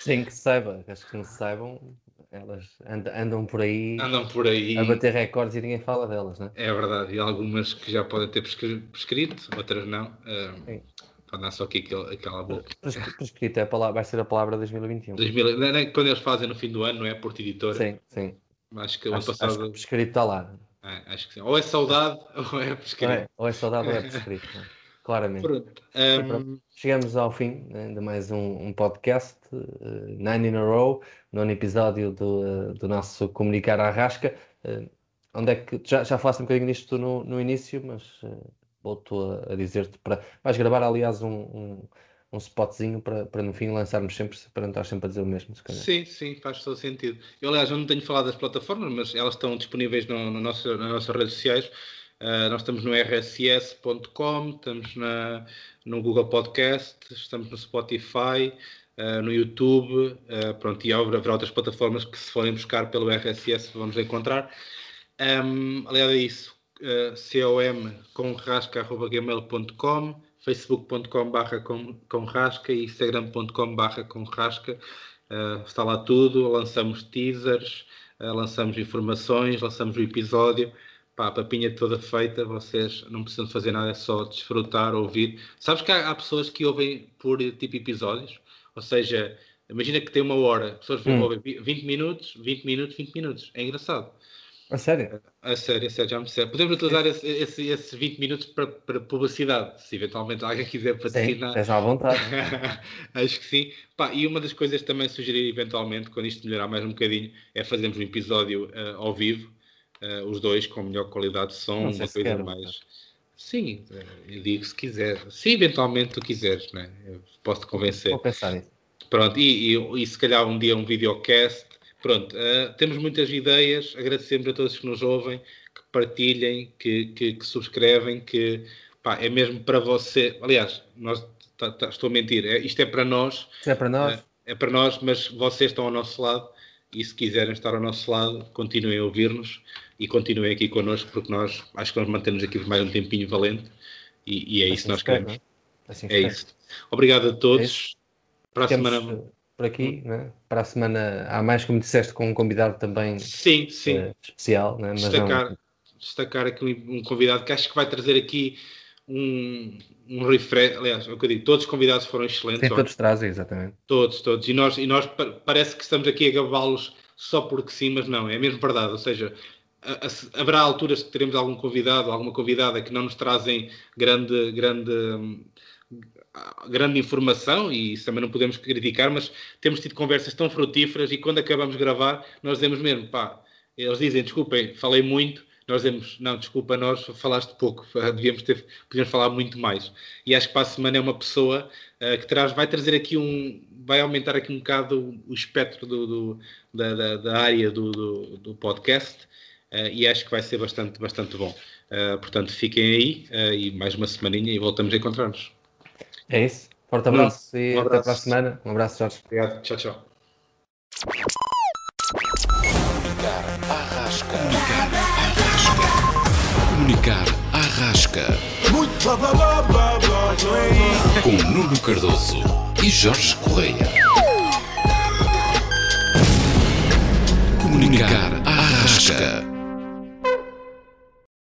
Sim, que se saiba. Acho que não se saibam, elas andam, andam por aí andam por aí a bater recordes e ninguém fala delas, não é? É verdade, e algumas que já podem ter prescrito, outras não. Uh, só aqui aquele, aquela boca. Prescrito é palavra, vai ser a palavra 2021. 2000, não é, quando eles fazem no fim do ano, não é? Porto Editora. Sim, sim. Acho que o ano passado. Acho que prescrito está lá. É, acho que sim. Ou é saudade <laughs> ou é prescrito. Ou é, ou é saudade ou é prescrito. <laughs> Claramente. Pronto. Um... Chegamos ao fim né, de mais um, um podcast, uh, Nine in a Row, nono episódio do, uh, do nosso Comunicar à Rasca. Uh, onde é que já, já falaste um bocadinho disto no, no início, mas uh, volto a, a dizer-te para. Vais gravar, aliás, um, um, um spotzinho para, para no fim lançarmos sempre, para não estar sempre a dizer o mesmo. Sim, sim, faz todo sentido. Eu, aliás, eu não tenho falado das plataformas, mas elas estão disponíveis no, no nosso, nas nossas redes sociais. Uh, nós estamos no rss.com, estamos na, no Google Podcast, estamos no Spotify, uh, no YouTube, uh, pronto, e haverá outras plataformas que se forem buscar pelo RSS vamos encontrar. Um, aliás, é isso uh, com comrasca.gmail.com, facebook.com barra comrasca e instagram.com barra comrasca. Uh, está lá tudo, lançamos teasers, uh, lançamos informações, lançamos o episódio. Pá, a papinha toda feita, vocês não precisam fazer nada, é só desfrutar, ouvir. Sabes que há, há pessoas que ouvem por tipo episódios, ou seja, imagina que tem uma hora, pessoas hum. ouvem 20 minutos, 20 minutos, 20 minutos. É engraçado. A sério? A sério, a sério, já me disseram. Podemos utilizar esse, esse, esses 20 minutos para, para, publicidade, se eventualmente alguém quiser patrocinar. Sim, à vontade. <laughs> Acho que sim. Pá, e uma das coisas também sugerir eventualmente, quando isto melhorar mais um bocadinho, é fazermos um episódio uh, ao vivo, uh, os dois com melhor qualidade de som, uma coisa quero, mais. Sim, uh, eu digo se quiser. Se eventualmente tu quiseres, né? eu posso te convencer. Vou pensar nisso. Pronto, e, e, e se calhar um dia um videocast Pronto, uh, temos muitas ideias, agradecemos a todos que nos ouvem, que partilhem, que, que, que subscrevem, que pá, é mesmo para você. Aliás, nós, tá, tá, estou a mentir, é, isto é para nós. Isto é para nós. Uh, é para nós, mas vocês estão ao nosso lado e se quiserem estar ao nosso lado, continuem a ouvir-nos e continuem aqui connosco, porque nós acho que nós mantemos aqui por mais um tempinho valente e, e é assim isso que nós queremos. É? Assim é isso. Obrigado a todos. É para a semana por aqui, né? para a semana há mais, como disseste, com um convidado também sim, sim. Uh, especial. Né? Destacar, não... destacar aqui um, convidado que acho que vai trazer aqui um, um refresh. Aliás, é o que eu digo, todos os convidados foram excelentes. Sim, todos trazem, exatamente. Todos, todos. E nós, e nós parece que estamos aqui a gabá-los só porque sim, mas não, é mesmo verdade. Ou seja, haverá alturas que teremos algum convidado, alguma convidada que não nos trazem grande, grande grande informação e isso também não podemos criticar, mas temos tido conversas tão frutíferas e quando acabamos de gravar, nós dizemos mesmo, pá, eles dizem, desculpem, falei muito, nós dizemos, não, desculpa, nós falaste pouco, <laughs> devíamos ter, podíamos falar muito mais. E acho que para a semana é uma pessoa uh, que traz, vai trazer aqui um, vai aumentar aqui um bocado o, espectro do, do da, da, da, área do, do, do podcast uh, e acho que vai ser bastante, bastante bom. Uh, portanto, fiquem aí e mais uma semaninha e voltamos a encontrar-nos. É isso. Forte abraço e um abraço. até para a semana. Um abraço, Jorge. Obrigado. Tchau, tchau. Comunicar Arrasca. Comunicar Arrasca. Muito blá blá blá blá blá Com Nuno Cardoso e Jorge Correia. Comunicar Arrasca.